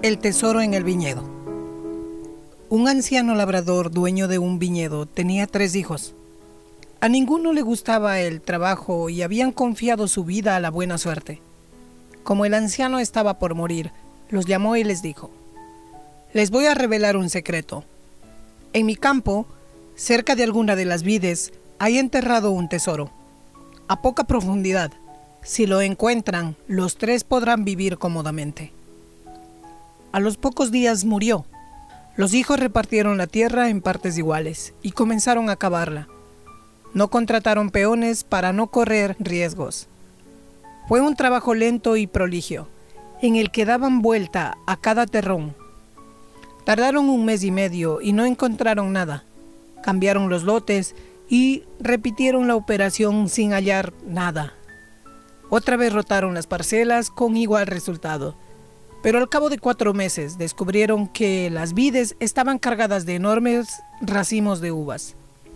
El tesoro en el viñedo. Un anciano labrador dueño de un viñedo tenía tres hijos. A ninguno le gustaba el trabajo y habían confiado su vida a la buena suerte. Como el anciano estaba por morir, los llamó y les dijo, Les voy a revelar un secreto. En mi campo, cerca de alguna de las vides, hay enterrado un tesoro. A poca profundidad. Si lo encuentran, los tres podrán vivir cómodamente. A los pocos días murió. Los hijos repartieron la tierra en partes iguales y comenzaron a cavarla. No contrataron peones para no correr riesgos. Fue un trabajo lento y proligio, en el que daban vuelta a cada terrón. Tardaron un mes y medio y no encontraron nada. Cambiaron los lotes y repitieron la operación sin hallar nada. Otra vez rotaron las parcelas con igual resultado pero al cabo de cuatro meses descubrieron que las vides estaban cargadas de enormes racimos de uvas.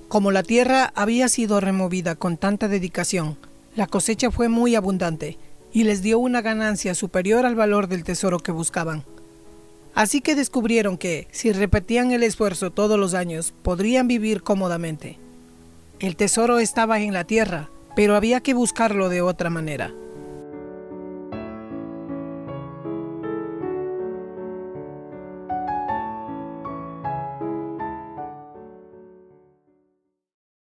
Como la tierra había sido removida con tanta dedicación, la cosecha fue muy abundante y les dio una ganancia superior al valor del tesoro que buscaban. Así que descubrieron que, si repetían el esfuerzo todos los años, podrían vivir cómodamente. El tesoro estaba en la tierra, pero había que buscarlo de otra manera.